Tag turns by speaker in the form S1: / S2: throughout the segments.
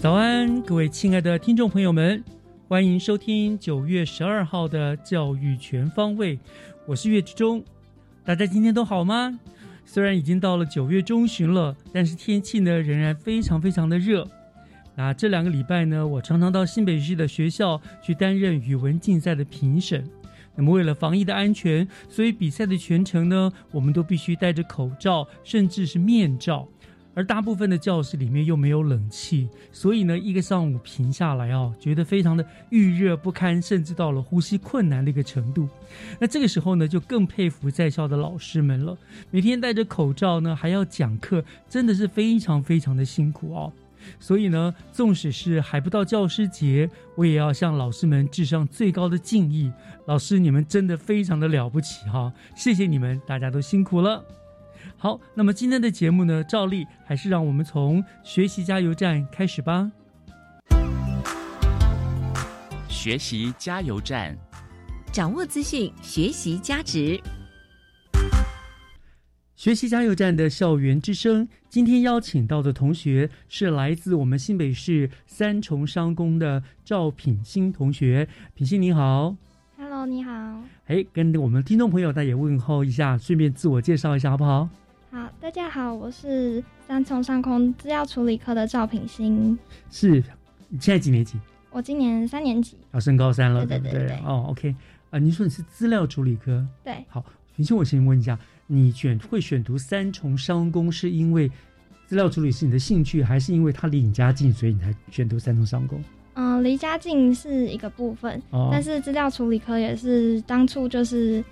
S1: 早安，各位亲爱的听众朋友们，欢迎收听九月十二号的教育全方位，我是岳志忠。大家今天都好吗？虽然已经到了九月中旬了，但是天气呢仍然非常非常的热。那这两个礼拜呢，我常常到新北市的学校去担任语文竞赛的评审。那么为了防疫的安全，所以比赛的全程呢，我们都必须戴着口罩，甚至是面罩。而大部分的教室里面又没有冷气，所以呢，一个上午平下来啊，觉得非常的预热不堪，甚至到了呼吸困难的一个程度。那这个时候呢，就更佩服在校的老师们了，每天戴着口罩呢，还要讲课，真的是非常非常的辛苦哦。所以呢，纵使是还不到教师节，我也要向老师们致上最高的敬意。老师，你们真的非常的了不起哈！谢谢你们，大家都辛苦了。好，那么今天的节目呢，照例还是让我们从学习加油站开始吧。
S2: 学习加油站，
S3: 掌握资讯，学习价值。
S1: 学习加油站的校园之声，今天邀请到的同学是来自我们新北市三重商工的赵品欣同学。品欣你好
S4: ，Hello，你好。
S1: 哎，跟我们听众朋友大家也问候一下，顺便自我介绍一下好不好？
S4: 好，大家好，我是三重上空资料处理科的赵品欣，
S1: 是，你现在几年级？
S4: 我今年三年级。
S1: 要升高三了，
S4: 对
S1: 不对？
S4: 对
S1: 哦，OK，啊，您说你是资料处理科，
S4: 对，
S1: 好，品欣，我先问一下，你选会选读三重商工，是因为资料处理是你的兴趣，还是因为它离你家近，所以你才选读三重商工？
S4: 嗯、离家近是一个部分，
S1: 哦
S4: 但是资料处理科也是当初就是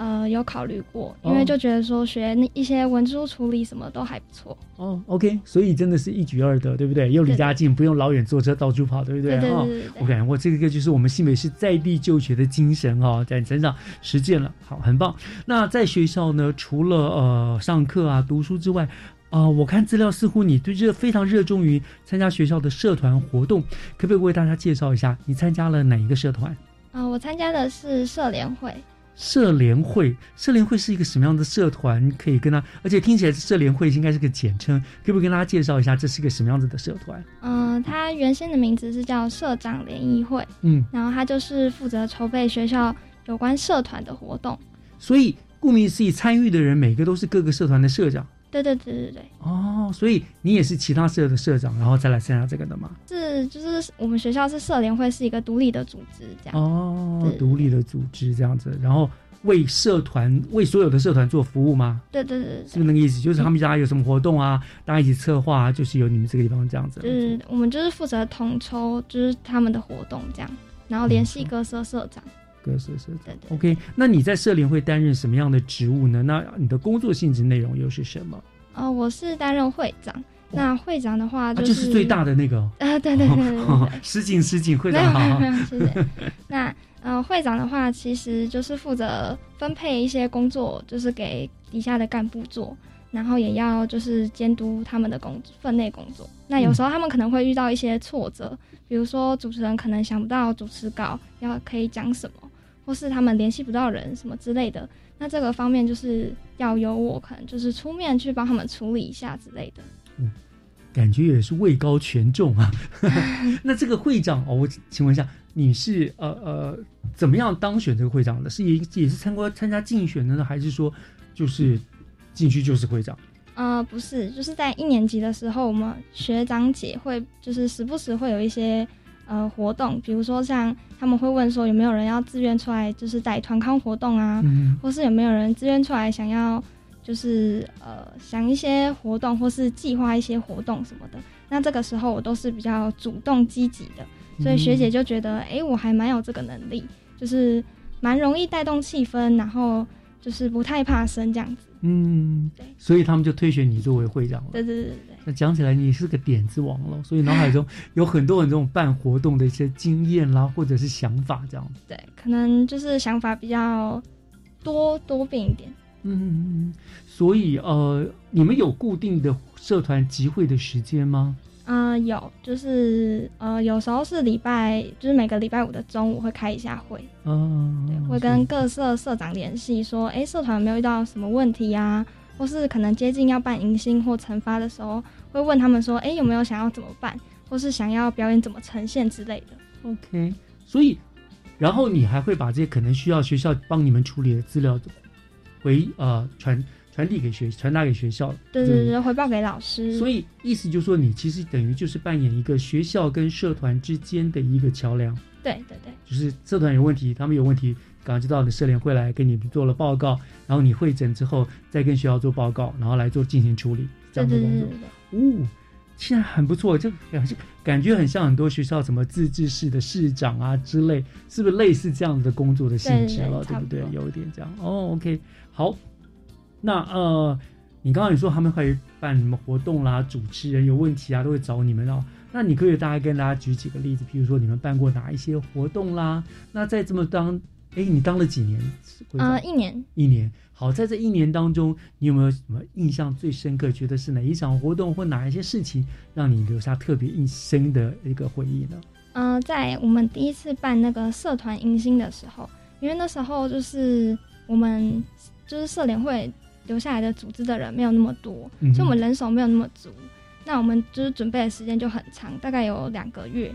S4: 呃有考虑过，因
S1: 哦
S4: 为就觉得说学那一些文书处理什么都还不错。
S1: 哦，OK，所以真的是一举二得，对不对？又离家近，不用老远坐车到处跑，对不对？
S4: 对对
S1: 我感觉我这个就是我们新北市在地就学的精神哦，在你身上实践了，好，很棒。那在学校呢，除了呃上课啊、读书之外，啊、我看资料似乎你对这非常热衷于参加学校的社团活动，可不可以为大家介绍一下你参加了哪一个社团？
S4: 啊、我参加的是社联会，
S1: 社联会，社联会是一个什么样的社团？可以跟他，而且听起来社联会应该是个简称，可不可以跟大家介绍一下这是个什么样子的社团？
S4: 嗯、它原先的名字是叫社长联谊会，
S1: 嗯，
S4: 然后它就是负责筹备学校有关社团的活动。
S1: 所以顾名思义，参与的人每个都是各个社团的社长
S4: 对对对对对，
S1: 哦，所以你也是其他社的社长，然后再来参加这个的吗？
S4: 是就是我们学校是社联会是一个独立的组织，这样。
S1: 哦
S4: 对，
S1: 独立的组织这样子，然后为社团为所有的社团做服务吗？
S4: 对对对对
S1: 是不是那个意思？就是他们家有什么活动啊，大家一起策划、啊，就是由你们这个地方这样子。
S4: 就是我们就是负责统筹，就是他们的活动这样，然后联系各社社长。
S1: 各社社
S4: 对对
S1: OK，那你在社联会担任什么样的职务呢？那你的工作性质内容又是什么？
S4: 哦，我是担任会长。那会长的话
S1: 啊，
S4: 就
S1: 就是最大的那个。
S4: 啊，对对对对对对，
S1: 失敬失敬，会长好。
S4: 没有没有，谢谢。那呃，会长的话，其实就是负责分配一些工作，就是给底下的干部做，然后也要就是监督他们的工分内工作。那有时候他们可能会遇到一些挫折，比如说主持人可能想不到主持稿要可以讲什么，或是他们联系不到人什么之类的。那这个方面就是要由我可能就是出面去帮他们处理一下之类的。
S1: 嗯感觉也是位高权重啊。那这个会长哦，我请问一下，你是呃呃怎么样当选这个会长的？是也也是参观参加竞选的呢，还是说就是进去就是会长？
S4: 呃，不是，就是在一年级的时候，我们学长姐会就是时不时会有一些呃活动，比如说像他们会问说有没有人要自愿出来，就是带团康活动啊，
S1: 嗯
S4: 或是有没有人自愿出来想要就是呃想一些活动，或是计划一些活动什么的。那这个时候我都是比较主动积极的，所以学姐就觉得，哎、我还蛮有这个能力，就是蛮容易带动气氛，然后就是不太怕生这样子。
S1: 嗯
S4: 对，
S1: 所以他们就推选你作为会长了。
S4: 对对对。
S1: 那讲起来，你是个点子王了，所以脑海中有很多很多种办活动的一些经验啦，或者是想法这样子。
S4: 对，可能就是想法比较多多变一点。
S1: 嗯，所以呃，你们有固定的社团集会的时间吗？
S4: 嗯、有，就是呃，有时候是礼拜，就是每个礼拜五的中午会开一下会，
S1: 嗯，
S4: 对，会跟各社社长联系，说，哎，社团有没有遇到什么问题呀、或是可能接近要办迎新或惩罚的时候，会问他们说，哎，有没有想要怎么办，或是想要表演怎么呈现之类的。
S1: OK，所以然后你还会把这些可能需要学校帮你们处理的资料回呃传传递给学传达给学校。
S4: 对对对，回报给老师。
S1: 所以意思就是说，你其实等于就是扮演一个学校跟社团之间的一个桥梁，
S4: 对对对
S1: 就是社团有问题，他们有问题，赶快就到你社联会来给你做了报告，然后你会诊之后再跟学校做报告，然后来做进行处理这样的工作。哦，现在很不错，就感觉感觉很像很多学校什么自治市的市长啊之类，是不是类似这样子的工作的性质了？
S4: 对不
S1: 对有一点这样。哦，OK，好。那呃，你刚刚你说他们会办什么活动啦，主持人有问题啊，都会找你们哦。那你可以大概跟大家举几个例子，比如说你们办过哪一些活动啦？那在这么当，哎，你当了几年会长？
S4: 呃，一年
S1: 一年。好，在这一年当中，你有没有什么印象最深刻？觉得是哪一场活动或哪一些事情让你留下特别印深的一个回忆呢？
S4: 呃，在我们第一次办那个社团迎新的时候，因为那时候就是我们就是社联会留下来的组织的人没有那么多，
S1: 嗯
S4: 所以我们人手没有那么足。那我们就是准备的时间就很长，大概有两个月。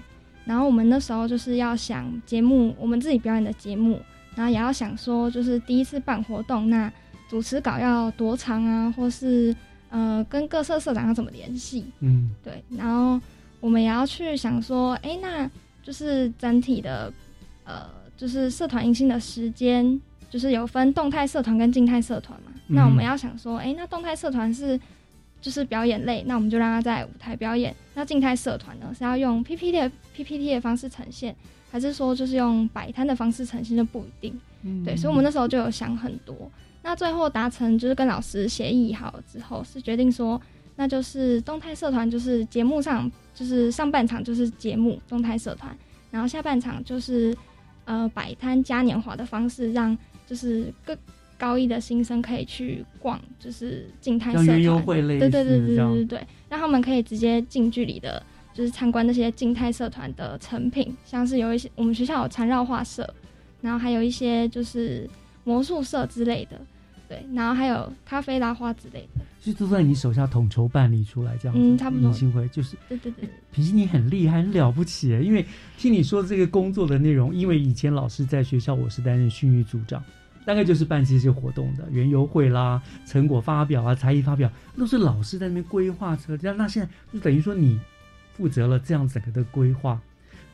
S4: 然后我们那时候就是要想节目，我们自己表演的节目，然后也要想说，就是第一次办活动，那主持稿要多长啊，或是呃跟各社社长要怎么联系，
S1: 嗯。
S4: 对，然后我们也要去想说，哎，那就是整体的，呃，就是社团迎新的时间，就是有分动态社团跟静态社团嘛。
S1: 嗯。
S4: 那我们要想说，哎，那动态社团是就是表演类，那我们就让他在舞台表演。那静态社团呢，是要用 PPT 的 PPT 的方式呈现，还是说就是用摆摊的方式呈现，就不一定。
S1: 嗯
S4: 对，所以我们那时候就有想很多。那最后达成就是跟老师协议好之后，是决定说，那就是动态社团就是节目上就是上半场就是节目动态社团，然后下半场就是呃摆摊嘉年华的方式，让就是各高一的新生可以去逛，就是静态社团。对对对对对对对，让他们可以直接近距离的，就是参观那些静态社团的成品，像是有一些我们学校有缠绕画社，然后还有一些就是魔术社之类的，对，然后还有咖啡拉花之类的，
S1: 所以都在你手下统筹办理出来这样子。
S4: 嗯差不多
S1: 迎新会就是
S4: 对对对，
S1: 平时你很厉害，很了不起耶！因为听你说这个工作的内容，因为以前老师在学校，我是担任训育组长，大概就是办这些活动的，园游会啦、成果发表啊、才艺发表，都是老师在那边规划车。那那现在就等于说你负责了这样整个的规划，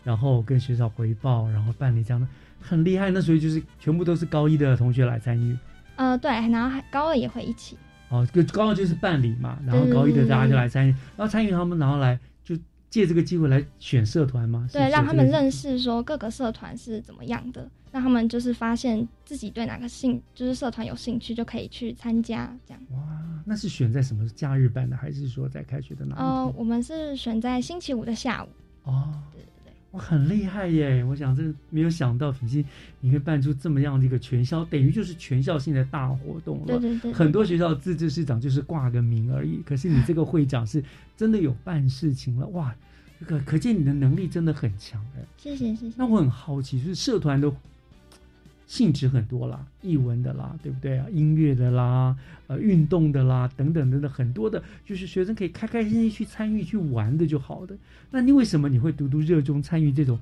S1: 然后跟学校回报，然后办理这样的，很厉害。那所以就是全部都是高一的同学来参与。
S4: 呃对，然后还高二也会一起，
S1: 哦，就高二就是办理嘛，然后高一的大家就来参与，然后参与他们，然后来就借这个机会来选社团嘛，
S4: 对，让他们认识说各个社团是怎么样的，让他们就是发现自己对哪个兴就是社团有兴趣，就可以去参加这样。
S1: 哇，那是选在什么假日办的，还是说在开学的哪一天？
S4: 呃，我们是选在星期五的下午，
S1: 哦，
S4: 对对对。
S1: 哇，很厉害耶！我想这没有想到品心你会办出这么样的一个全校，等于就是全校性的大活动了。
S4: 对对对，
S1: 很多学校的自治市长就是挂个名而已，可是你这个会长是真的有办事情了，哇！可可见你的能力真的很强哎。
S4: 谢谢谢谢。
S1: 那我很好奇，就是社团的性质很多啦，译文的啦，对不对啊？音乐的啦，呃，运动的啦，等等等等，很多的，就是学生可以开开心心去参与去玩的就好的。那你为什么你会独独热衷参与这种？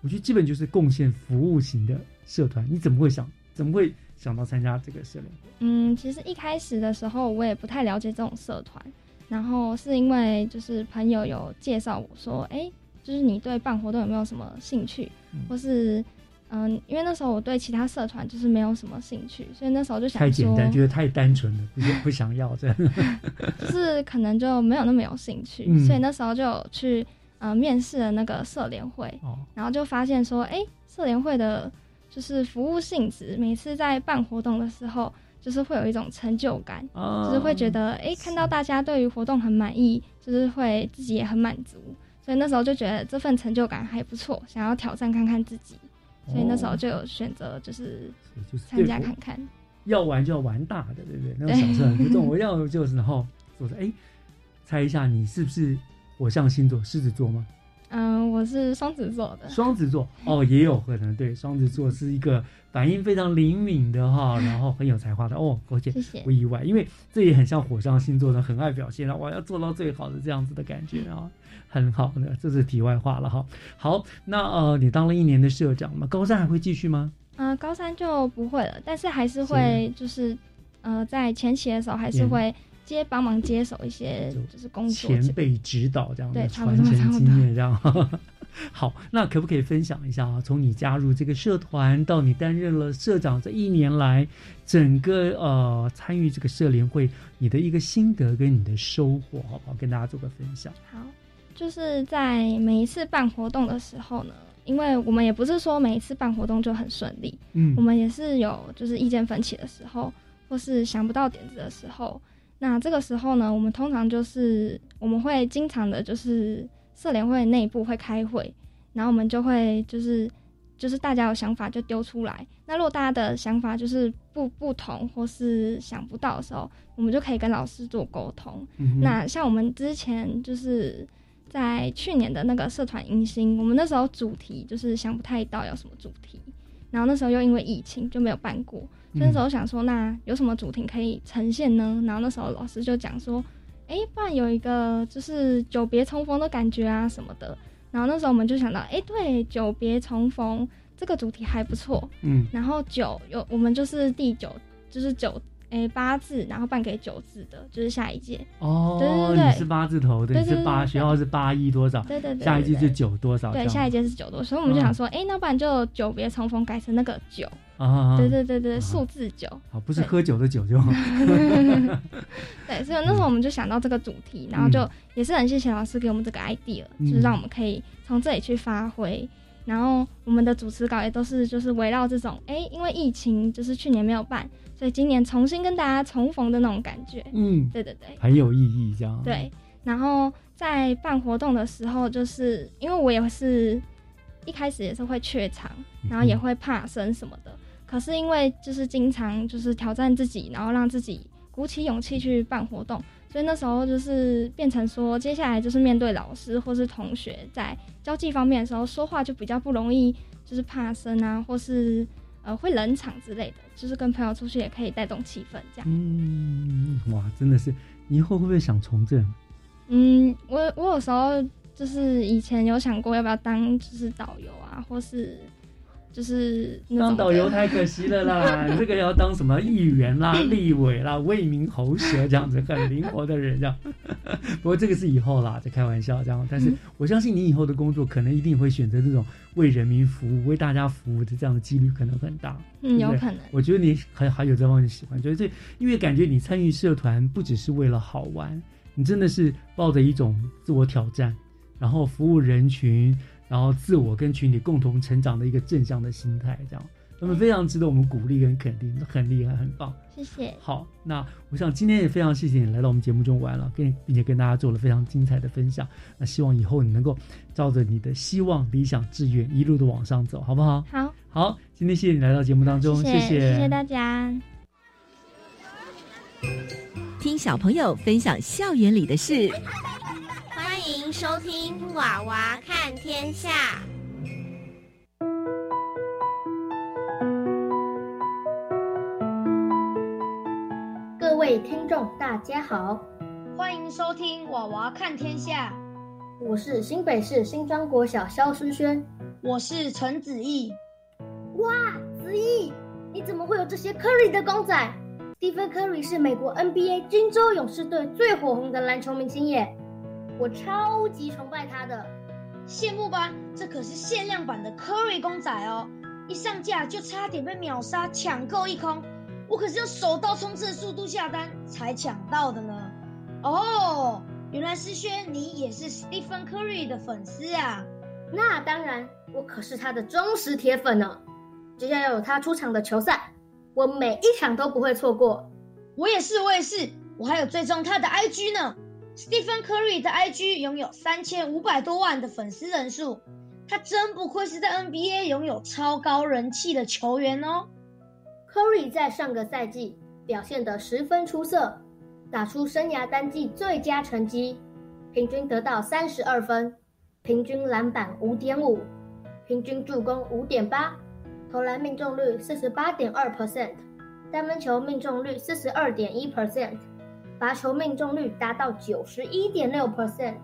S1: 我觉得基本就是贡献服务型的社团。你怎么会想？怎么会想到参加这个社联？
S4: 嗯，其实一开始的时候我也不太了解这种社团，然后是因为就是朋友有介绍我说，哎，就是你对办活动有没有什么兴趣，或是。嗯，因为那时候我对其他社团就是没有什么兴趣，所以那时候就想
S1: 太简单，觉得太单纯了，不不想要这样，
S4: 就是可能就没有那么有兴趣，所以那时候就去呃面试了那个社联会，然后就发现说，哎，社联会的就是服务性质，每次在办活动的时候，就是会有一种成就感，就是会觉得，哎，看到大家对于活动很满意，就是会自己也很满足，所以那时候就觉得这份成就感还不错，想要挑战看看自己。所以那时候就有选择，就是参加看看。
S1: 要玩就要玩大的，对不对？那种小事很不重 我要就是然后我说，哎，猜一下你是不是火象星座？狮子座吗？
S4: 嗯，我是双子座的。
S1: 双子座哦，也有可能对。双子座是一个反应非常灵敏的哈，然后很有才华的哦。而且不意外，因为这也很像火象星座的，很爱表现，我要做到最好的这样子的感觉啊。很好的，这是题外话了哈。好，那呃，你当了一年的社长嘛，高三还会继续吗？
S4: 呃，高三就不会了，但是还是会，就是呃，在前期的时候还是会接帮忙接手一些就是工作，
S1: 前辈指导这样
S4: 的
S1: 传承经验这样。好，那可不可以分享一下啊？从你加入这个社团到你担任了社长这一年来，整个呃参与这个社联会，你的一个心得跟你的收获，好不好？跟大家做个分享。
S4: 好。就是在每一次办活动的时候呢，因为我们也不是说每一次办活动就很顺利，嗯，我们也是有就是意见分歧的时候，或是想不到点子的时候。那这个时候呢，我们通常就是我们会经常的，就是社联会内部会开会，然后我们就会就是就是大家有想法就丢出来。那如果大家的想法就是不不同或是想不到的时候，我们就可以跟老师做沟通。那像我们之前就是。在去年的那个社团迎新，我们那时候主题就是想不太到有什么主题，然后那时候又因为疫情就没有办过，所以那时候想说，那有什么主题可以呈现呢？然后那时候老师就讲说，哎，不然有一个就是久别重逢的感觉啊什么的。然后那时候我们就想到，哎，对，久别重逢这个主题还不错，嗯，然后九有我们就是第九，就是九。哎，八字，然后办给九字的，就是下一届
S1: 哦。
S4: 对对对，
S1: 你是八字头，对，是八，学号是八一多少？
S4: 对对对，
S1: 下一届是九多少？
S4: 对，下一届是九多，所以我们就想说，哎，那不然就久别重逢改成那个九啊？对对对对，数字九。
S1: 好，不是喝酒的酒就。
S4: 对，所以那时候我们就想到这个主题，然后就也是很谢谢老师给我们这个 idea，就是让我们可以从这里去发挥。然后我们的主持稿也都是就是围绕这种，哎，因为疫情就是去年没有办。所以今年重新跟大家重逢的那种感觉，嗯，对对对，
S1: 很有意义，这样。
S4: 对，然后在办活动的时候，就是因为我也是一开始也是会怯场，然后也会怕生什么的。可是因为就是经常就是挑战自己，然后让自己鼓起勇气去办活动，所以那时候就是变成说，接下来就是面对老师或是同学在交际方面的时候，说话就比较不容易，就是怕生啊，或是。呃，会冷场之类的，就是跟朋友出去也可以带动气氛，这样。
S1: 嗯，哇，真的是，你以后会不会想从政？
S4: 嗯，我我有时候就是以前有想过要不要当就是导游啊，或是。就是
S1: 当导游太可惜了啦，这个要当什么议员啦、立委啦、为民喉舌这样子很灵活的人这样。不过这个是以后啦，在开玩笑这样。但是我相信你以后的工作可能一定会选择这种为人民服务、为大家服务的这样的几率可能很大。
S4: 嗯，有可能。
S1: 我觉得你还还有这方面喜欢，就是这，因为感觉你参与社团不只是为了好玩，你真的是抱着一种自我挑战，然后服务人群。然后自我跟群体共同成长的一个正向的心态，这样，他们非常值得我们鼓励跟肯定，很厉害，很棒。
S4: 谢谢。
S1: 好，那我想今天也非常谢谢你来到我们节目中玩了，跟并且跟大家做了非常精彩的分享。那希望以后你能够照着你的希望、理想、志愿一路的往上走，好不好？
S4: 好。
S1: 好，今天谢谢你来到节目当中，谢
S4: 谢，谢谢大家。
S3: 听小朋友分享校园里的事。
S5: 欢迎收听《娃娃看天下》。
S6: 各位听众，大家好，
S7: 欢迎收听《娃娃看天下》。
S6: 我是新北市新庄国小肖思轩，
S7: 我是陈子毅。
S6: 哇，子毅，你怎么会有这些 Curry 的公仔？Stephen Curry 是美国 NBA 金州勇士队最火红的篮球明星耶。我超级崇拜他的。
S7: 羡慕吧？这可是限量版的 Curry 公仔哦，一上架就差点被秒杀，抢购一空。我可是用手刀冲刺的速度下单才抢到的呢。哦，原来思轩你也是 Stephen Curry 的粉丝啊？
S6: 那当然，我可是他的忠实铁粉呢。只要有他出场的球赛，我每一场都不会错过。
S7: 我也是，我也是，我还有追踪他的 IG 呢。Stephen Curry 的 IG 拥有三千五百多万的粉丝人数，他真不愧是在 NBA 拥有超高人气的球员哦。
S6: Curry 在上个赛季表现得十分出色，打出生涯单季最佳成绩，平均得到三十二分，平均篮板五点五，平均助攻五点八，投篮命中率四十八点二 percent，三分球命中率四十二点一 percent，罚球命中率达到九十一点六 percent。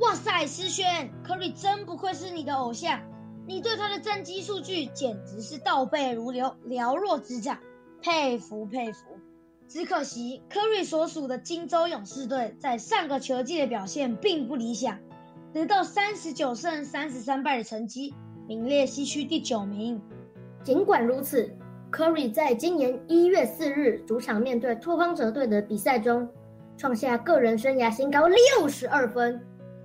S7: 哇塞，思轩，Curry 真不愧是你的偶像。你对他的战绩数据简直是倒背如流，了若指掌，佩服佩服。只可惜科瑞所属的金州勇士队在上个球季的表现并不理想，得到三十九胜三十三败的成绩，名列西区第九名。
S6: 尽管如此，科瑞在今年一月四日主场面对拓荒者队的比赛中，创下个人生涯新高六十二分，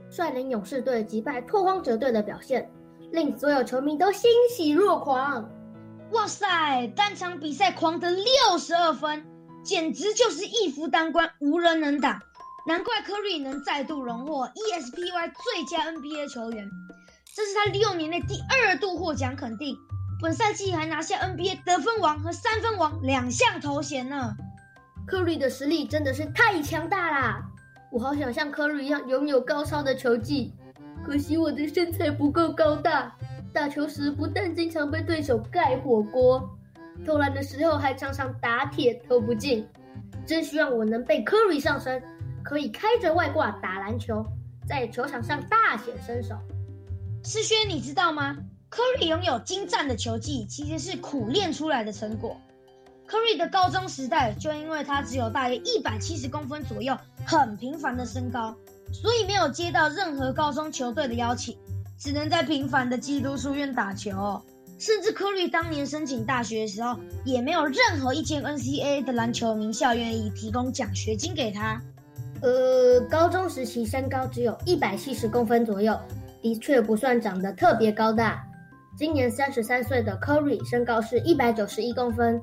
S6: 率领勇士队击败拓荒者队的表现。令所有球迷都欣喜若狂！
S7: 哇塞，单场比赛狂得六十二分，简直就是一夫当关，无人能挡。难怪科瑞能再度荣获 ESPY 最佳 NBA 球员，这是他六年内第二度获奖肯定。本赛季还拿下 NBA 得分王和三分王两项头衔呢。
S6: 科瑞的实力真的是太强大啦！我好想像科瑞一样拥有高超的球技。可惜我的身材不够高大，打球时不但经常被对手盖火锅，投篮的时候还常常打铁投不进。真希望我能被 Curry 上身，可以开着外挂打篮球，在球场上大显身手。
S7: 思轩，你知道吗？Curry 拥有精湛的球技，其实是苦练出来的成果。Curry 的高中时代就因为他只有大约一百七十公分左右，很平凡的身高。所以没有接到任何高中球队的邀请，只能在平凡的基督书院打球。甚至科瑞当年申请大学的时候，也没有任何一间 NCAA 的篮球名校愿意提供奖学金给他。
S6: 呃，高中时期身高只有一百七十公分左右，的确不算长得特别高大。今年三十三岁的科瑞身高是一百九十一公分，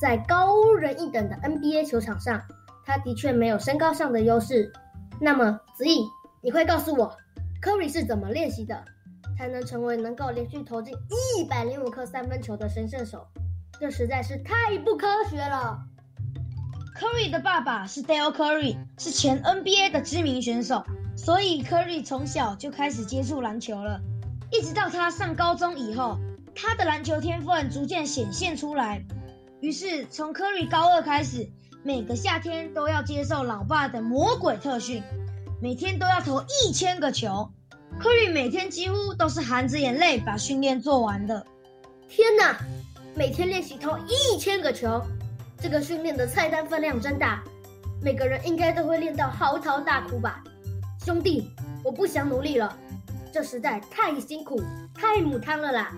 S6: 在高人一等的 NBA 球场上，他的确没有身高上的优势。那么子毅，你会告诉我，Curry 是怎么练习的，才能成为能够连续投进一百零五颗三分球的神射手？这实在是太不科学了。
S7: Curry 的爸爸是 Dale Curry，是前 NBA 的知名选手，所以 Curry 从小就开始接触篮球了。一直到他上高中以后，他的篮球天分逐渐显现出来。于是从科瑞高二开始。每个夏天都要接受老爸的魔鬼特训，每天都要投一千个球。科瑞每天几乎都是含着眼泪把训练做完的。
S6: 天哪，每天练习投一千个球，这个训练的菜单分量真大，每个人应该都会练到嚎啕大哭吧？兄弟，我不想努力了，这实在太辛苦，太母汤了啦。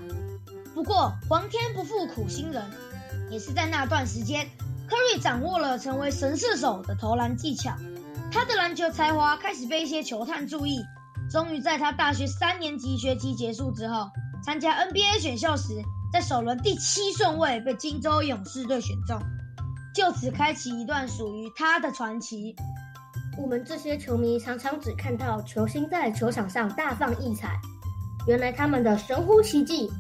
S7: 不过皇天不负苦心人，也是在那段时间。Curry 掌握了成为神射手的投篮技巧，他的篮球才华开始被一些球探注意。终于在他大学三年级学期结束之后，参加 NBA 选秀时，在首轮第七顺位被金州勇士队选中，就此开启一段属于他的传奇。
S6: 我们这些球迷常常只看到球星在球场上大放异彩，原来他们的神乎其技，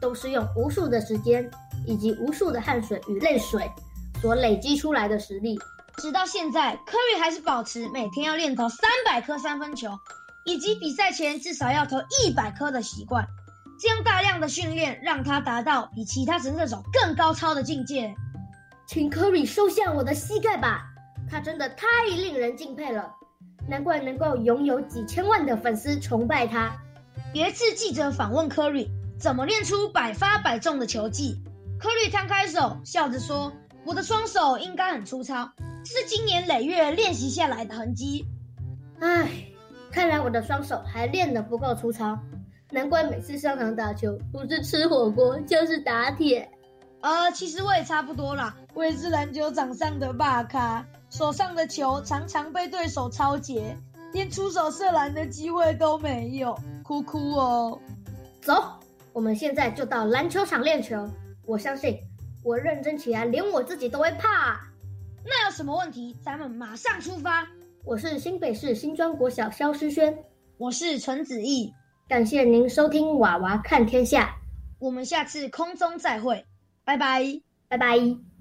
S6: 都是用无数的时间以及无数的汗水与泪水。所累积出来的实力，
S7: 直到现在，Curry 还是保持每天要练投三百颗三分球，以及比赛前至少要投一百颗的习惯。这样大量的训练让他达到比其他神射手更高超的境界。
S6: 请 Curry 收下我的膝盖吧，他真的太令人敬佩了，难怪能够拥有几千万的粉丝崇拜他。
S7: 有一次记者访问 Curry 怎么练出百发百中的球技，Curry 摊开手笑着说：“我的双手应该很粗糙，是经年累月练习下来的痕迹。”
S6: 唉，看来我的双手还练得不够粗糙，难怪每次上场打球不是吃火锅就是打铁。
S7: 呃，其实我也差不多啦，我也是篮球场上的霸咖，手上的球常常被对手抄截，连出手射篮的机会都没有，哭哭哦。
S6: 走，我们现在就到篮球场练球。我相信，我认真起来，连我自己都会怕。
S7: 那有什么问题？咱们马上出发。
S6: 我是新北市新庄国小肖诗轩，
S7: 我是陈子毅，
S6: 感谢您收听娃娃看天下，
S7: 我们下次空中再会。拜拜，
S6: 拜拜。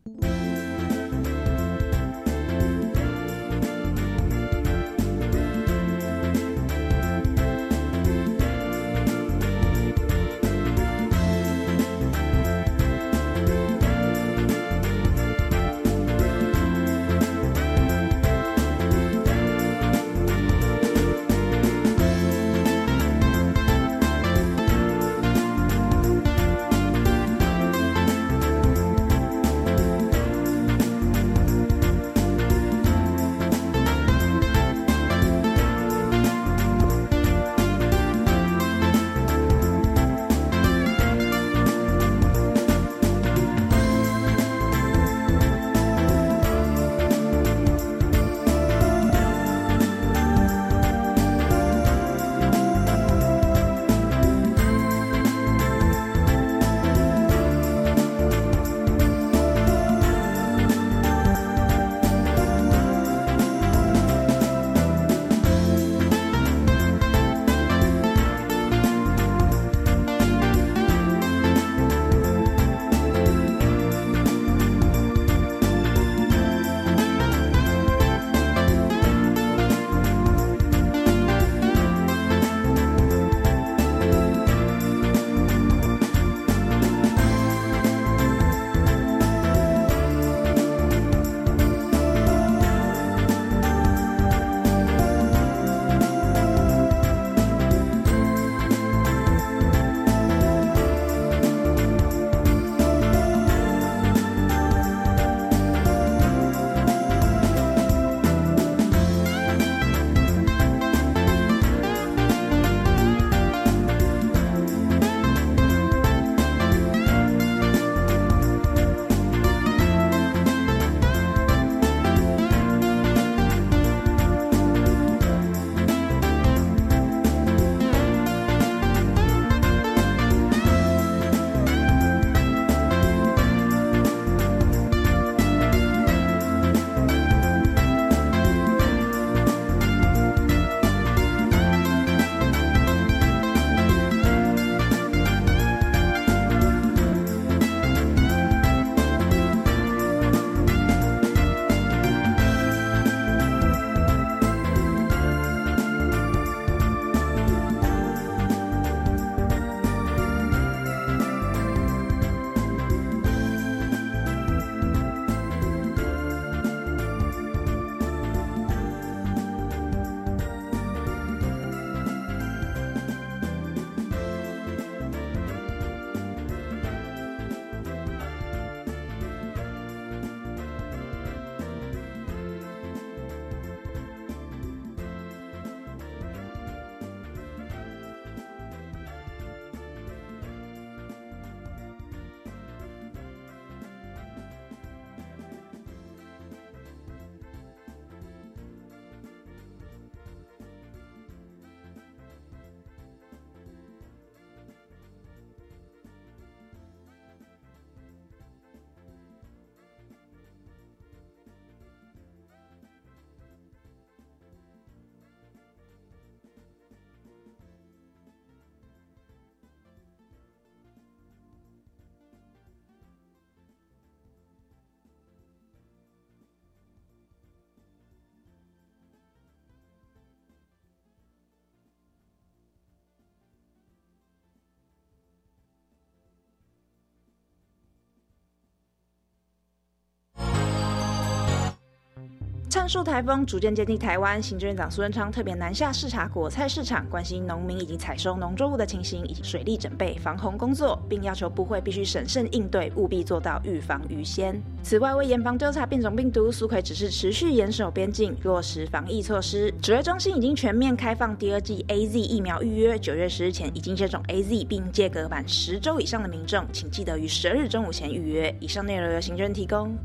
S8: 灿数台风逐渐接近台湾，行政院长苏贞昌特别南下视察果菜市场，关心农民以及采收农作物的情形以及水利准备、防洪工作，并要求部会必须审慎应对，务必做到预防于先。此外，为严防调查变种病毒，苏奎只是持续严守边境，落实防疫措施。指挥中心已经全面开放第二剂 A Z 疫苗预约，九月十日前已经接种 A Z 并间隔满十周以上的民众，请记得于十二日中午前预约。以上内容由行政提供。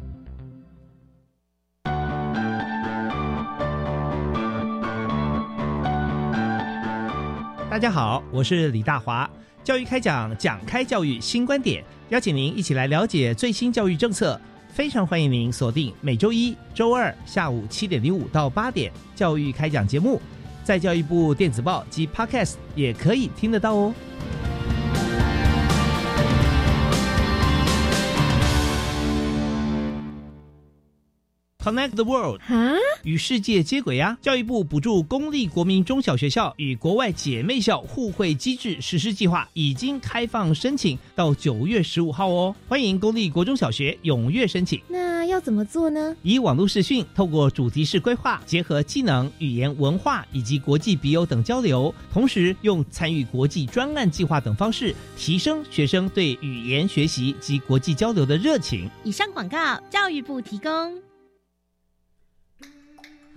S9: 大家好，我是李大华。教育开讲，讲开教育新观点，邀请您一起来了解最新教育政策。非常欢迎您锁定每周一、周二下午七点零五到八点教育开讲节目，在教育部电子报及 Podcast 也可以听得到哦。Connect the world，与世界接轨呀！教育部补助公立国民中小学校与国外姐妹校互惠机制实施计划已经开放申请，到九月十五号哦。欢迎公立国中小学踊跃申请。
S10: 那要怎么做呢？
S9: 以网络视讯，透过主题式规划，结合技能、语言、文化以及国际笔友等交流，同时用参与国际专案计划等方式，提升学生对语言学习及国际交流的热情。
S10: 以上广告，教育部提供。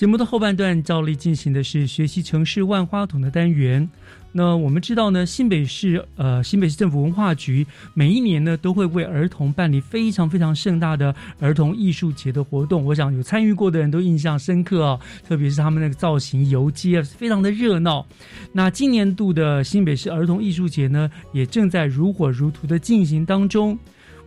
S1: 节目的后半段照例进行的是学习城市万花筒的单元。那我们知道呢，新北市呃新北市政府文化局每一年呢都会为儿童办理非常非常盛大的儿童艺术节的活动。我想有参与过的人都印象深刻啊，特别是他们那个造型游街，非常的热闹。那今年度的新北市儿童艺术节呢，也正在如火如荼的进行当中。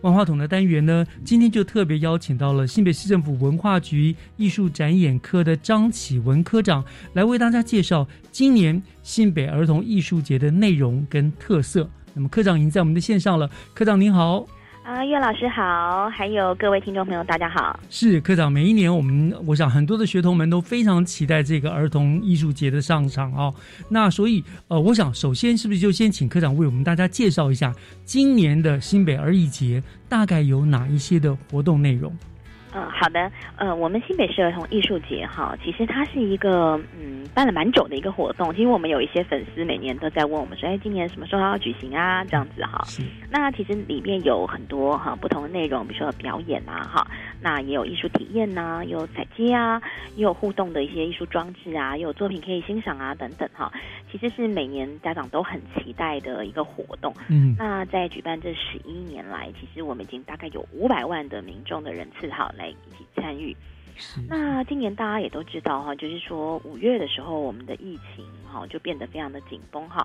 S1: 万花筒的单元呢，今天就特别邀请到了新北市政府文化局艺术展演科的张启文科长，来为大家介绍今年新北儿童艺术节的内容跟特色。那么科长已经在我们的线上了，科长您好。
S11: 啊，岳老师好，还有各位听众朋友，大家好。
S1: 是科长，每一年我们，我想很多的学童们都非常期待这个儿童艺术节的上场哦。那所以，呃，我想首先是不是就先请科长为我们大家介绍一下今年的新北儿艺节大概有哪一些的活动内容？
S11: 嗯，好的。呃，我们新北市儿童艺术节哈，其实它是一个嗯办了蛮久的一个活动。其实我们有一些粉丝每年都在问我们说，哎，今年什么时候要举行啊？这样子哈。那其实里面有很多哈不同的内容，比如说表演啊哈，那也有艺术体验呐，有采街啊，也有互动的一些艺术装置啊，也有作品可以欣赏啊等等哈。其实是每年家长都很期待的一个活动。嗯。那在举办这十一年来，其实我们已经大概有五百万的民众的人次哈来。一起参与。那今年大家也都知道哈，就是说五月的时候，我们的疫情哈就变得非常的紧绷哈。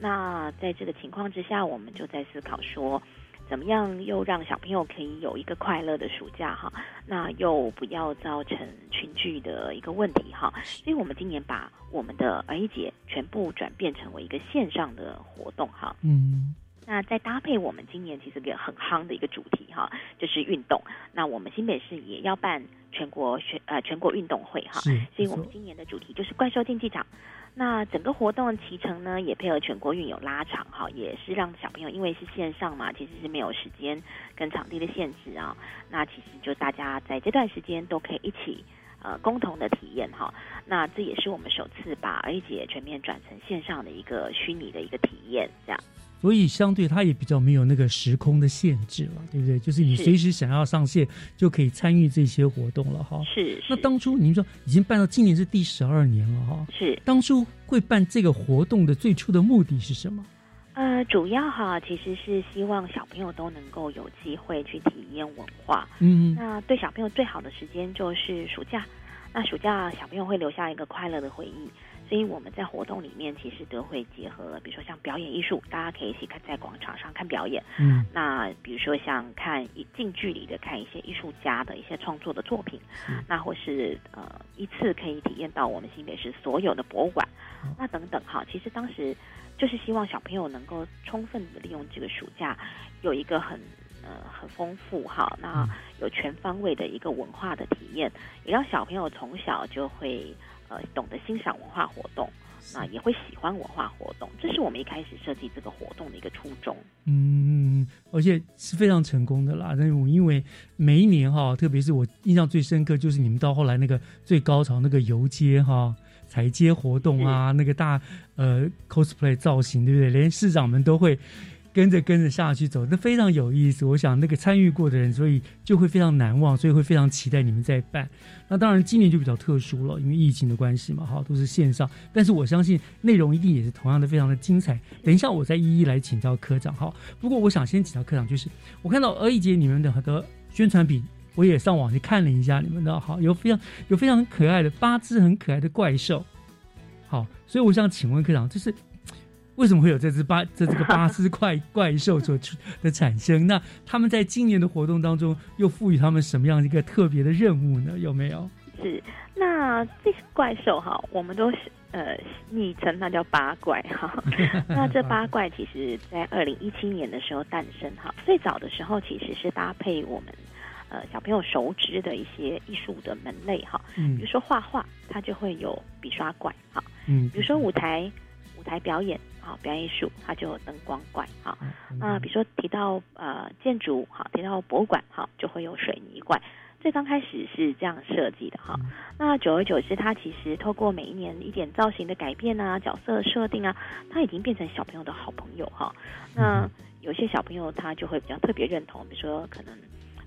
S11: 那在这个情况之下，我们就在思考说，怎么样又让小朋友可以有一个快乐的暑假哈？那又不要造成群聚的一个问题哈。所以我们今年把我们的儿艺节全部转变成为一个线上的活动哈。嗯。那再搭配我们今年其实个很夯的一个主题哈，就是运动。那我们新北市也要办全国全呃全国运动会哈，所以我们今年的主题就是怪兽竞技场。那整个活动的骑程呢，也配合全国运有拉长哈，也是让小朋友因为是线上嘛，其实是没有时间跟场地的限制啊。那其实就大家在这段时间都可以一起呃共同的体验哈。那这也是我们首次把儿节全面转成线上的一个虚拟的一个体验这样。
S1: 所以相对它也比较没有那个时空的限制了，对不对？就是你随时想要上线就可以参与这些活动了哈。
S11: 是。
S1: 那当初您说已经办到今年是第十二年了哈。
S11: 是。
S1: 当初会办这个活动的最初的目的是什么？
S11: 呃，主要哈其实是希望小朋友都能够有机会去体验文化。
S1: 嗯。
S11: 那对小朋友最好的时间就是暑假。那暑假小朋友会留下一个快乐的回忆。所以我们在活动里面其实都会结合，比如说像表演艺术，大家可以一起看在广场上看表演。
S1: 嗯，
S11: 那比如说像看一近距离的看一些艺术家的一些创作的作品，那或是呃一次可以体验到我们新北市所有的博物馆，那等等哈。其实当时就是希望小朋友能够充分的利用这个暑假，有一个很呃很丰富哈，那有全方位的一个文化的体验，也让小朋友从小就会。呃，懂得欣赏文化活动，那也会喜欢文化活动，这是我们一开始设计这个活动的一个初衷。
S1: 嗯，而且是非常成功的啦。那我因为每一年哈，特别是我印象最深刻，就是你们到后来那个最高潮那个游街哈、踩街活动啊，那个大呃 cosplay 造型，对不对？连市长们都会。跟着跟着下去走，那非常有意思。我想那个参与过的人，所以就会非常难忘，所以会非常期待你们再办。那当然今年就比较特殊了，因为疫情的关系嘛，哈，都是线上。但是我相信内容一定也是同样的非常的精彩。等一下我再一一来请教科长，哈。不过我想先请教科长，就是我看到儿艺节你们的很多宣传品，我也上网去看了一下你们的，好，有非常有非常可爱的八只很可爱的怪兽，好，所以我想请问科长，就是。为什么会有这只巴 这这个巴斯怪怪兽所出的产生？那他们在今年的活动当中又赋予他们什么样一个特别的任务呢？有没有？
S11: 是那这些怪兽哈，我们都是呃昵称它叫八怪哈。那这八怪其实在二零一七年的时候诞生哈，最早的时候其实是搭配我们呃小朋友熟知的一些艺术的门类哈，
S1: 嗯，
S11: 比如说画画，它就会有笔刷怪哈，
S1: 嗯，
S11: 比如说舞台舞台表演。好，表演艺术它就有灯光怪，哈，那比如说提到呃建筑，好，提到博物馆，好，就会有水泥怪。最刚开始是这样设计的哈，那久而久之，它其实透过每一年一点造型的改变啊，角色设定啊，它已经变成小朋友的好朋友哈。那有些小朋友他就会比较特别认同，比如说可能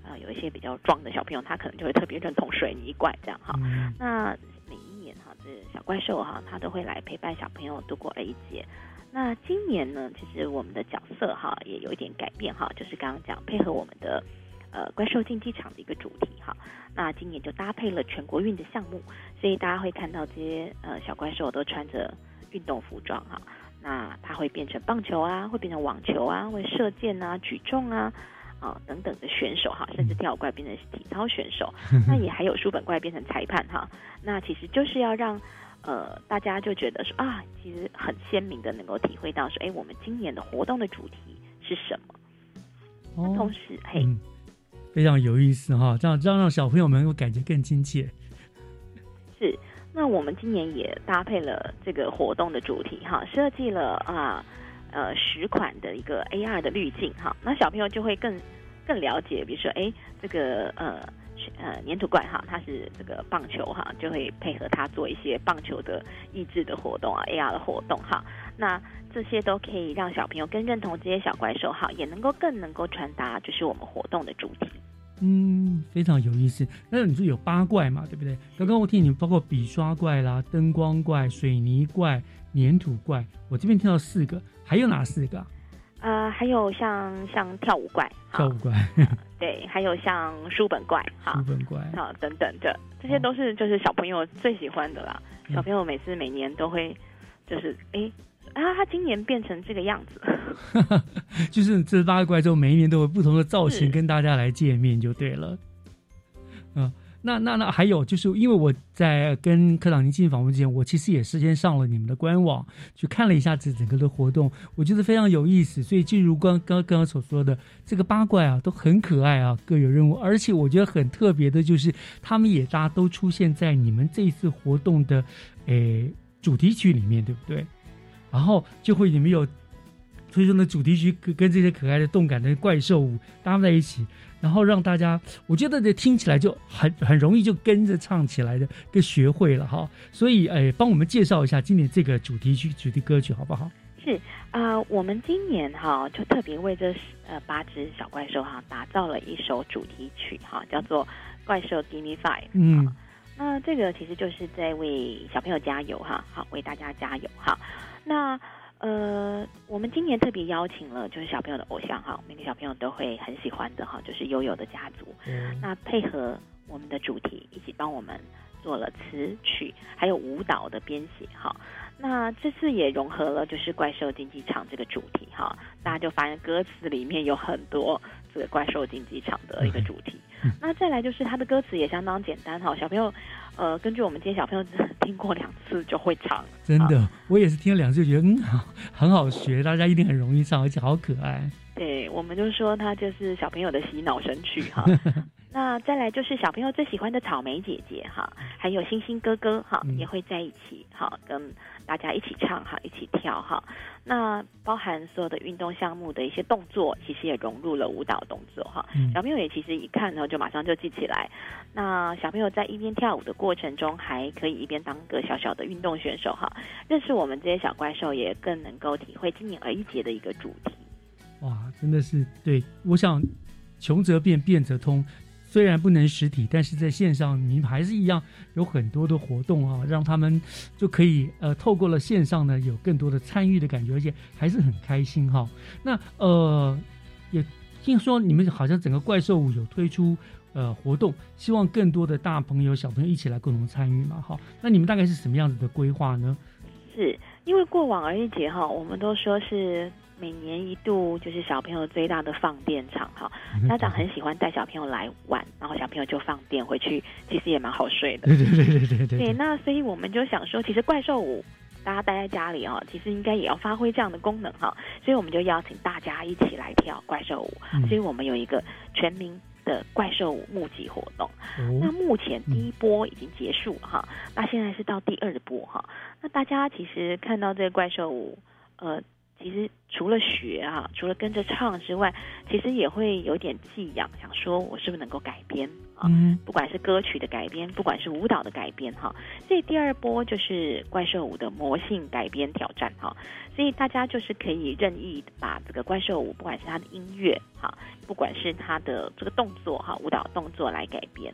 S11: 呃有一些比较壮的小朋友，他可能就会特别认同水泥怪这样哈。那每一年哈，这小怪兽哈，他都会来陪伴小朋友度过了一节。那今年呢，其实我们的角色哈也有一点改变哈，就是刚刚讲配合我们的呃怪兽竞技场的一个主题哈。那今年就搭配了全国运的项目，所以大家会看到这些呃小怪兽都穿着运动服装哈。那它会变成棒球啊，会变成网球啊，会射箭啊、举重啊啊等等的选手哈，甚至跳怪变成体操选手。那也还有书本怪变成裁判哈。那其实就是要让。呃，大家就觉得说啊，其实很鲜明的能够体会到说，哎，我们今年的活动的主题是什么？那同时，嘿，
S1: 非常有意思哈，这样这样让小朋友们会感觉更亲切。
S11: 是，那我们今年也搭配了这个活动的主题哈，设计了啊呃十款的一个 AR 的滤镜哈，那小朋友就会更更了解，比如说哎这个呃。呃，粘土怪哈，它是这个棒球哈，就会配合它做一些棒球的益智的活动啊，AR 的活动哈。那这些都可以让小朋友更认同这些小怪兽哈，也能够更能够传达就是我们活动的主题。
S1: 嗯，非常有意思。那你说有八怪嘛，对不对？刚刚我听你包括笔刷怪啦、灯光怪、水泥怪、粘土怪，我这边听到四个，还有哪四个？
S11: 呃，还有像像跳舞怪，
S1: 跳舞怪，
S11: 对，还有像书本怪，哈，
S1: 书本怪，
S11: 好，等等的，这些都是就是小朋友最喜欢的啦。小朋友每次每年都会，就是哎啊，他今年变成这个样子，
S1: 就是这八个怪兽每一年都有不同的造型跟大家来见面就对了，嗯。那那那还有就是，因为我在跟科长您进行访问之前，我其实也事先上了你们的官网去看了一下这整个的活动，我觉得非常有意思。所以，就如刚刚刚刚所说的，这个八怪啊都很可爱啊，各有任务，而且我觉得很特别的就是，他们也大家都出现在你们这一次活动的诶主题曲里面，对不对？然后就会你们有推出的主题曲跟这些可爱的动感的怪兽舞搭在一起。然后让大家，我觉得这听起来就很很容易就跟着唱起来的，跟学会了哈。所以，哎，帮我们介绍一下今年这个主题曲、主题歌曲好不好？
S11: 是啊，我们今年哈就特别为这呃八只小怪兽哈打造了一首主题曲哈，叫做《怪兽 Give Me Five》。
S1: 嗯，
S11: 那这个其实就是在为小朋友加油哈，好为大家加油哈。那呃，我们今年特别邀请了就是小朋友的偶像哈，每个小朋友都会很喜欢的哈，就是悠悠的家族。
S1: 嗯，
S11: 那配合我们的主题一起帮我们做了词曲还有舞蹈的编写哈。那这次也融合了就是怪兽竞技场这个主题哈，大家就发现歌词里面有很多这个怪兽竞技场的一个主题。那再来就是他的歌词也相当简单哈，小朋友呃根据我们今天小朋友 听过两次就会唱。
S1: 真的，我也是听了两次就，觉得嗯很好学，大家一定很容易唱，而且好可爱。
S11: 对，我们就说他就是小朋友的洗脑神曲哈。那再来就是小朋友最喜欢的草莓姐姐哈，还有星星哥哥哈，也会在一起哈，跟大家一起唱哈，一起跳哈。那包含所有的运动项目的一些动作，其实也融入了舞蹈动作哈。小朋友也其实一看呢，就马上就记起来。那小朋友在一边跳舞的过程中，还可以一边当个小小的运动选手哈，认识我们这些小怪兽，也更能够体会今年儿一节的一个主题。
S1: 哇，真的是对，我想穷则变，变则通。虽然不能实体，但是在线上，你们还是一样有很多的活动啊，让他们就可以呃，透过了线上呢，有更多的参与的感觉，而且还是很开心哈。那呃，也听说你们好像整个怪兽舞有推出呃活动，希望更多的大朋友小朋友一起来共同参与嘛哈。那你们大概是什么样子的规划呢？
S11: 是因为过往儿童节哈，我们都说是。每年一度就是小朋友最大的放电场哈，家长很喜欢带小朋友来玩，然后小朋友就放电回去，其实也蛮好睡的。
S1: 对对对对对
S11: 对。对，那所以我们就想说，其实怪兽舞大家待在家里哦，其实应该也要发挥这样的功能哈，所以我们就邀请大家一起来跳怪兽舞。所以我们有一个全民的怪兽舞募集活动。那目前第一波已经结束哈，那现在是到第二波哈。那大家其实看到这个怪兽舞，呃。其实除了学啊，除了跟着唱之外，其实也会有点寄养，想说我是不是能够改编啊？不管是歌曲的改编，不管是舞蹈的改编哈。所以第二波就是怪兽舞的魔性改编挑战哈。所以大家就是可以任意把这个怪兽舞，不管是它的音乐哈，不管是它的这个动作哈，舞蹈动作来改编。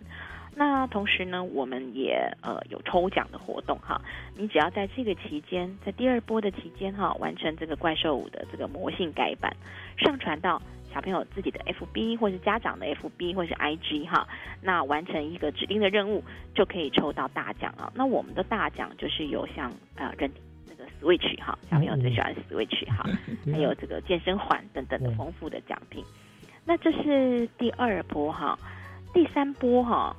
S11: 那同时呢，我们也呃有抽奖的活动哈，你只要在这个期间，在第二波的期间哈，完成这个怪兽舞的这个魔性改版，上传到小朋友自己的 FB 或是家长的 FB 或是 IG 哈，那完成一个指定的任务，就可以抽到大奖啊。那我们的大奖就是有像呃认那个 Switch 哈，小朋友最喜欢 Switch 哈，还有这个健身环等等的丰富的奖品。那这是第二波哈，第三波哈。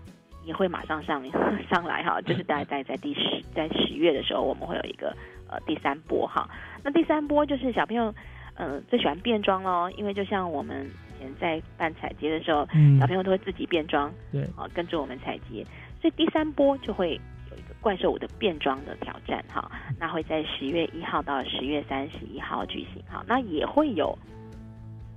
S11: 也会马上上 上来哈，就是大概在在第十在十月的时候，我们会有一个呃第三波哈。那第三波就是小朋友呃最喜欢变装喽，因为就像我们以前在办彩节的时候，小朋友都会自己变装，
S1: 对，
S11: 啊跟着我们彩节，所以第三波就会有一个怪兽舞的变装的挑战哈。那会在十月一号到十月三十一号举行哈，那也会有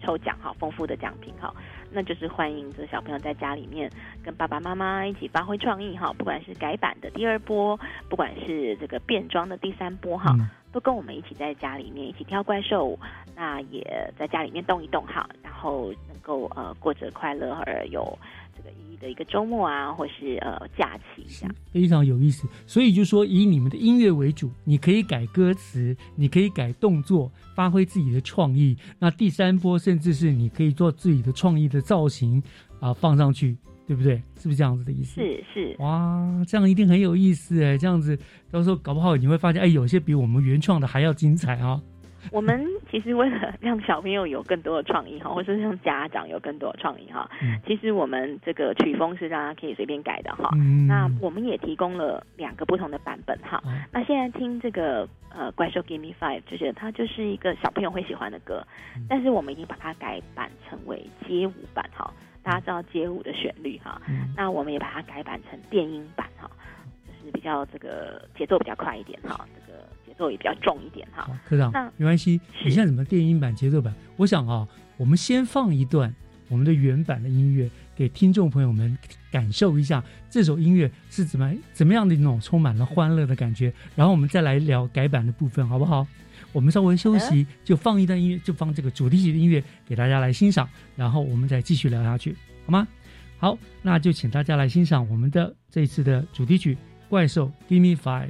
S11: 抽奖哈，丰富的奖品哈。那就是欢迎这小朋友在家里面跟爸爸妈妈一起发挥创意哈，不管是改版的第二波，不管是这个变装的第三波哈，都跟我们一起在家里面一起跳怪兽舞，那也在家里面动一动哈，然后能够呃过着快乐而有。这个意义的一个周末啊，或是呃假期这样，
S1: 非常有意思。所以就说以你们的音乐为主，你可以改歌词，你可以改动作，发挥自己的创意。那第三波甚至是你可以做自己的创意的造型啊，放上去，对不对？是不是这样子的意思？
S11: 是是。
S1: 哇，这样一定很有意思哎！这样子到时候搞不好你会发现，哎，有些比我们原创的还要精彩啊。
S11: 我们其实为了让小朋友有更多的创意哈，或者是让家长有更多的创意哈，其实我们这个曲风是大家可以随便改的哈。那我们也提供了两个不同的版本哈。那现在听这个呃怪兽 Give Me Five，就是它就是一个小朋友会喜欢的歌，但是我们已经把它改版成为街舞版哈。大家知道街舞的旋律哈，那我们也把它改版成电音版哈，就是比较这个节奏比较快一点哈，这个。也比较重一点哈，
S1: 科长，没关系。你现在怎么电音版、节奏版？我想啊，我们先放一段我们的原版的音乐，给给听众朋友们感受一下这首音乐是怎么怎么样的一种充满了欢乐的感觉，然后我们再来聊改版的部分，好不好？我们稍微休息，就放一段音乐，就放这个主题曲的音乐给大家来欣赏，然后我们再继续聊下去，好吗？好，那就请大家来欣赏我们的这一次的主题曲《怪兽 Give Me Five》。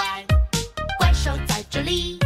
S12: 在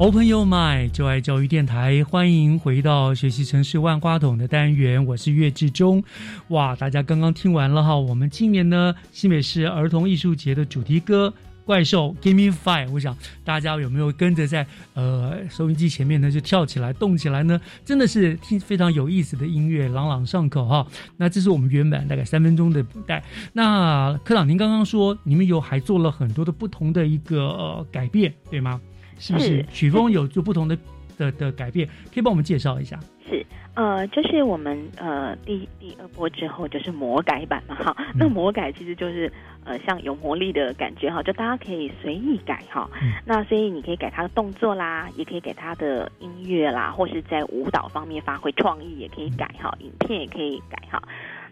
S1: Open Your Mind，就爱教育电台，欢迎回到学习城市万花筒的单元，我是岳志忠。哇，大家刚刚听完了哈，我们今年呢新北市儿童艺术节的主题歌《怪兽 Give Me Five》，我想大家有没有跟着在呃收音机前面呢就跳起来动起来呢？真的是听非常有意思的音乐，朗朗上口哈。那这是我们原版大概三分钟的补带。那科长，您刚刚说你们有还做了很多的不同的一个、呃、改变，对吗？是不是曲风有做不同的的的改变？可以帮我们介绍一下？
S11: 是，呃，就是我们呃第第二波之后就是魔改版嘛，哈。那魔改其实就是呃像有魔力的感觉哈，就大家可以随意改哈。那所以你可以改他的动作啦，也可以改他的音乐啦，或是在舞蹈方面发挥创意也可以改哈，影片也可以改哈。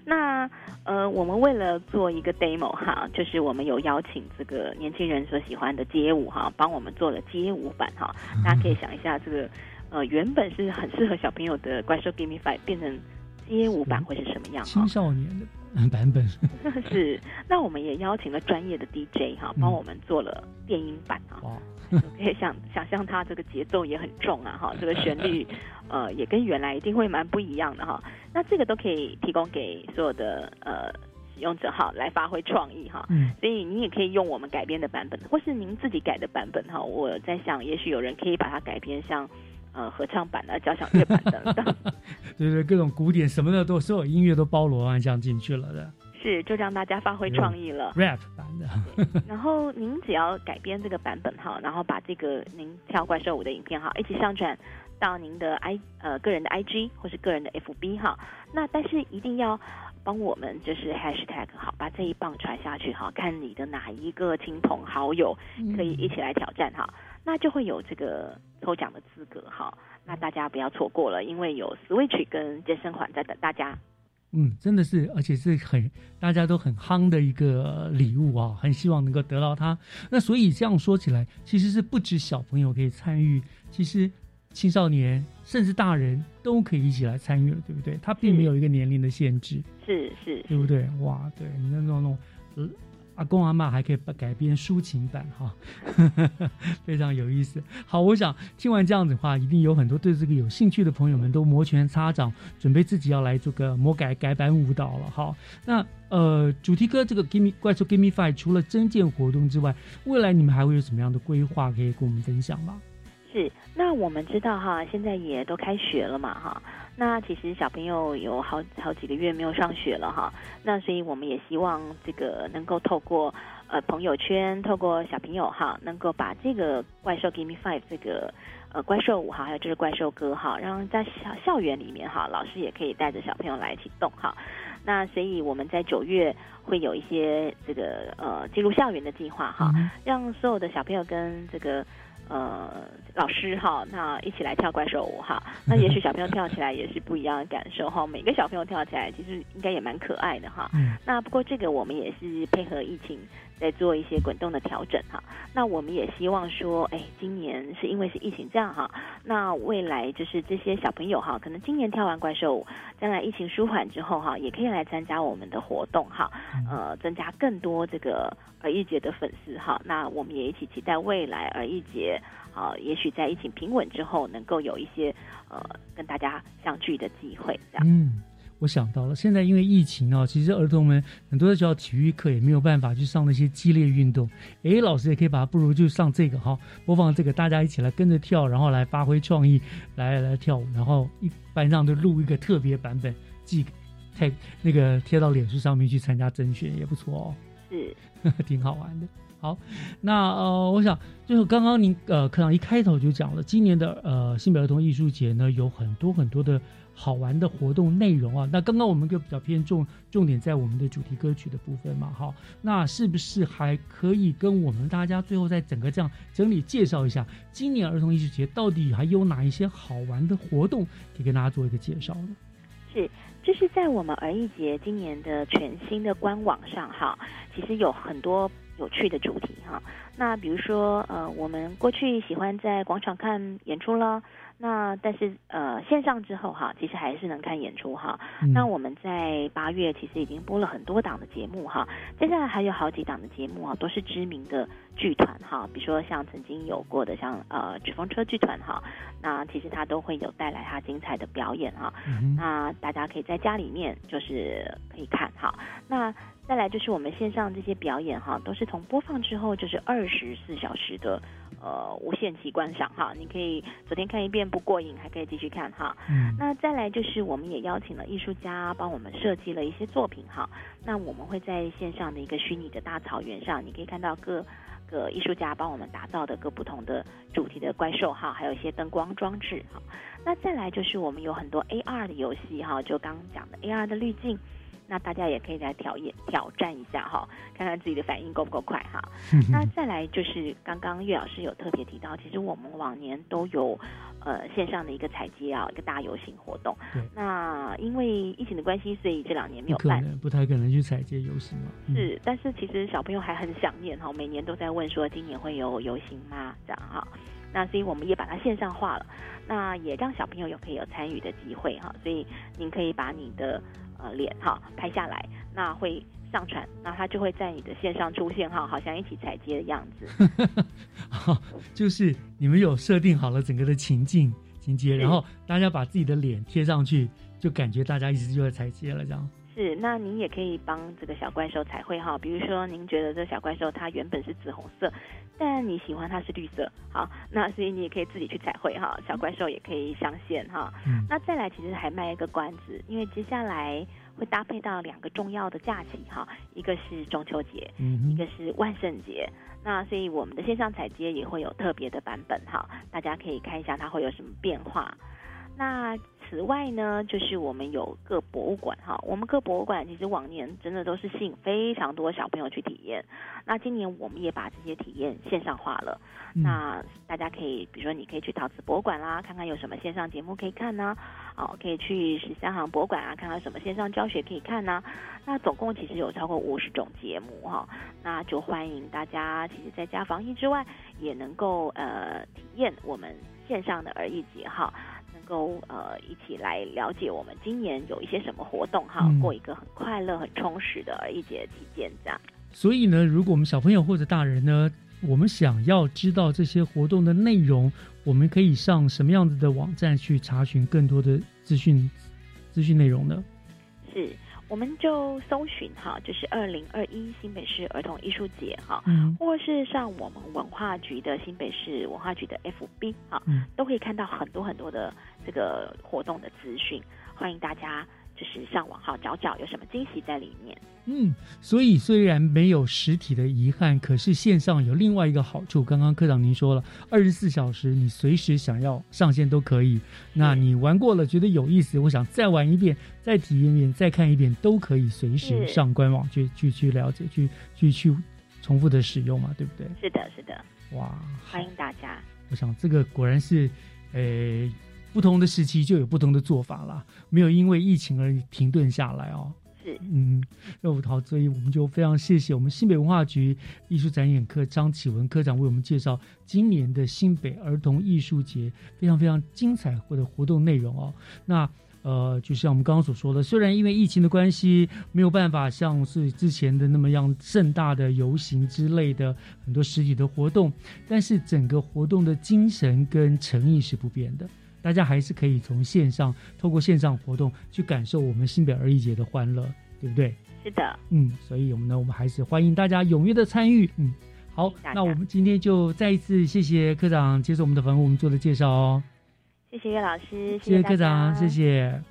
S11: 那呃，我们为了做一个 demo 哈，就是我们有邀请这个年轻人所喜欢的街舞哈，帮我们做了街舞版哈。大家可以想一下，这个呃原本是很适合小朋友的怪兽 Give Me Five 变成街舞版会是什么样？
S1: 青少年的版本
S11: 是。那我们也邀请了专业的 DJ 哈，帮我们做了电音版啊。可以想想象，它这个节奏也很重啊哈，这个旋律呃也跟原来一定会蛮不一样的哈。那这个都可以提供给所有的呃使用者哈来发挥创意哈。
S1: 嗯，
S11: 所以你也可以用我们改编的版本，或是您自己改的版本哈。我在想，也许有人可以把它改编像呃合唱版的、交响乐版等等。
S1: 对对，各种古典什么的都所有音乐都包罗万象进去了的。
S11: 是，就让大家发挥创意了。
S1: rap 版的。
S11: 然后您只要改编这个版本哈，然后把这个您跳怪兽舞的影片哈一起上传到您的 i 呃个人的 IG 或是个人的 FB 哈。那但是一定要帮我们就是 hashtag 好，把这一棒传下去哈，看你的哪一个亲朋好友可以一起来挑战哈，那就会有这个抽奖的资格哈。那大家不要错过了，因为有 Switch 跟健身环在等大家。
S1: 嗯，真的是，而且是很大家都很夯的一个礼物啊，很希望能够得到它。那所以这样说起来，其实是不止小朋友可以参与，其实青少年甚至大人都可以一起来参与了，对不对？它并没有一个年龄的限制，
S11: 是是，
S1: 对不对？哇，对你那种那种。阿公阿妈还可以改编抒情版哈，非常有意思。好，我想听完这样子的话，一定有很多对这个有兴趣的朋友们都摩拳擦掌，准备自己要来做个魔改改版舞蹈了哈。那呃，主题歌这个 Give Me 怪兽 Give Me Five，除了真见活动之外，未来你们还会有什么样的规划可以跟我们分享吗？
S11: 是，那我们知道哈，现在也都开学了嘛哈。那其实小朋友有好好几个月没有上学了哈，那所以我们也希望这个能够透过呃朋友圈，透过小朋友哈，能够把这个怪兽 Give Me Five 这个呃怪兽舞哈，还有就是怪兽歌哈，让在校校园里面哈，老师也可以带着小朋友来启动哈。那所以我们在九月会有一些这个呃进入校园的计划哈，让所有的小朋友跟这个。呃，老师哈，那一起来跳怪兽舞哈，那也许小朋友跳起来也是不一样的感受哈。每个小朋友跳起来其实应该也蛮可爱的哈。
S1: 嗯。
S11: 那不过这个我们也是配合疫情在做一些滚动的调整哈。那我们也希望说，哎，今年是因为是疫情这样哈，那未来就是这些小朋友哈，可能今年跳完怪兽舞，将来疫情舒缓之后哈，也可以来参加我们的活动哈，呃，增加更多这个儿艺节的粉丝哈。那我们也一起期待未来儿艺节。啊，也许在疫情平稳之后，能够有一些呃跟大家相聚的机会，这样。
S1: 嗯，我想到了，现在因为疫情啊，其实儿童们很多在学校体育课也没有办法去上那些激烈运动，诶，老师也可以把它不如就上这个哈，播放这个，大家一起来跟着跳，然后来发挥创意，来来跳舞，然后一班上就录一个特别版本，寄太那个贴到脸书上面去参加甄选也不错哦，
S11: 是，
S1: 挺好玩的。好，那呃，我想就是刚刚您呃科长一开头就讲了，今年的呃新北儿童艺术节呢有很多很多的好玩的活动内容啊。那刚刚我们就比较偏重重点在我们的主题歌曲的部分嘛，好，那是不是还可以跟我们大家最后再整个这样整理介绍一下，今年儿童艺术节到底还有哪一些好玩的活动，可以跟大家做一个介绍呢？
S11: 是，就是在我们儿艺节今年的全新的官网上哈，其实有很多。有趣的主题哈，那比如说呃，我们过去喜欢在广场看演出了，那但是呃线上之后哈，其实还是能看演出哈。
S1: 嗯
S11: 那我们在八月其实已经播了很多档的节目哈，接下来还有好几档的节目啊，都是知名的剧团哈，比如说像曾经有过的像呃纸风车剧团哈，那其实它都会有带来它精彩的表演哈。
S1: 嗯
S11: 那大家可以在家里面就是可以看哈，那。再来就是我们线上这些表演哈，都是从播放之后就是二十四小时的呃无限期观赏哈，你可以昨天看一遍不过瘾，还可以继续看哈。
S1: 嗯，
S11: 那再来就是我们也邀请了艺术家帮我们设计了一些作品哈，那我们会在线上的一个虚拟的大草原上，你可以看到各个艺术家帮我们打造的各不同的主题的怪兽哈，还有一些灯光装置哈。那再来就是我们有很多 AR 的游戏哈，就刚刚讲的 AR 的滤镜。那大家也可以来挑演挑战一下哈，看看自己的反应够不够快哈。那再来就是刚刚岳老师有特别提到，其实我们往年都有呃线上的一个采集啊，一个大游行活动。那因为疫情的关系，所以这两年没有办，
S1: 不太可能去采集游行嘛。
S11: 嗯、是，但是其实小朋友还很想念哈，每年都在问说今年会有游行吗？这样哈。那所以我们也把它线上化了，那也让小朋友有可以有参与的机会哈。所以您可以把你的呃脸哈拍下来，那会上传，那它就会在你的线上出现哈，好像一起采接的样子。
S1: 好，就是你们有设定好了整个的情境情节，然后大家把自己的脸贴上去，就感觉大家一直就在采接了这样。
S11: 是，那您也可以帮这个小怪兽彩绘哈，比如说您觉得这小怪兽它原本是紫红色，但你喜欢它是绿色，好，那所以你也可以自己去彩绘哈，小怪兽也可以上线哈。
S1: 嗯
S11: 那再来，其实还卖一个关子，因为接下来会搭配到两个重要的假期哈，一个是中秋节，
S1: 嗯
S11: 一个是万圣节。那所以我们的线上彩街也会有特别的版本哈，大家可以看一下它会有什么变化。那此外呢，就是我们有各博物馆哈，我们各博物馆其实往年真的都是吸引非常多小朋友去体验，那今年我们也把这些体验线上化了。
S1: 嗯
S11: 那大家可以，比如说你可以去陶瓷博物馆啦，看看有什么线上节目可以看呢、哦，可以去十三行博物馆啊，看看什么线上教学可以看呢、那总共其实有超过五十种节目哈、那就欢迎大家，其实在家防疫之外，也能够呃体验我们线上的儿艺节哈。能够呃一起来了解我们今年有一些什么活动哈，
S1: 嗯
S11: 过一个很快乐、很充实的儿艺节期间这样。
S1: 所以呢，如果我们小朋友或者大人呢，我们想要知道这些活动的内容，我们可以上什么样子的网站去查询更多的资讯资讯内容呢？
S11: 是，我们就搜寻哈，就是二零二一新北市儿童艺术节哈，
S1: 嗯
S11: 或是上我们文化局的新北市文化局的 FB 哈，
S1: 嗯
S11: 都可以看到很多很多的这个活动的资讯，欢迎大家就是上网哈找找有什么惊喜在里面。
S1: 嗯，所以虽然没有实体的遗憾，可是线上有另外一个好处。刚刚科长您说了，二十四小时你随时想要上线都可以。那你玩过了觉得有意思，我想再玩一遍、再体验一遍、再看一遍，都可以随时上官网去去去了解、去去去重复的使用嘛，对不对？
S11: 是的，是的，
S1: 哇，
S11: 欢迎大家。
S1: 我想这个果然是，呃，不同的时期就有不同的做法啦，没有因为疫情而停顿下来哦。
S11: 是，
S1: 嗯，那我好，所以我们就非常谢谢我们新北文化局艺术展演科张启文科长为我们介绍今年的新北儿童艺术节非常非常精彩或者活动内容哦。那呃，就像我们刚刚所说的，虽然因为疫情的关系，没有办法像是之前的那么样盛大的游行之类的很多实体的活动，但是整个活动的精神跟诚意是不变的。大家还是可以从线上，透过线上活动去感受我们新北儿艺节的欢乐，对不对？
S11: 是的，
S1: 嗯，所以我们呢，我们还是欢迎大家踊跃的参与。嗯，好，那我们今天就再一次谢谢科长接受我们的访问，我们做的介绍哦。
S11: 谢谢岳老师，
S1: 谢谢
S11: 大
S1: 科长，谢谢。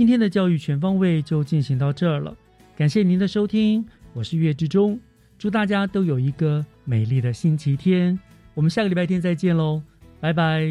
S1: 今天的教育全方位就进行到这儿了，感谢您的收听，我是岳志忠，祝大家都有一个美丽的星期天，我们下个礼拜天再见喽，拜拜。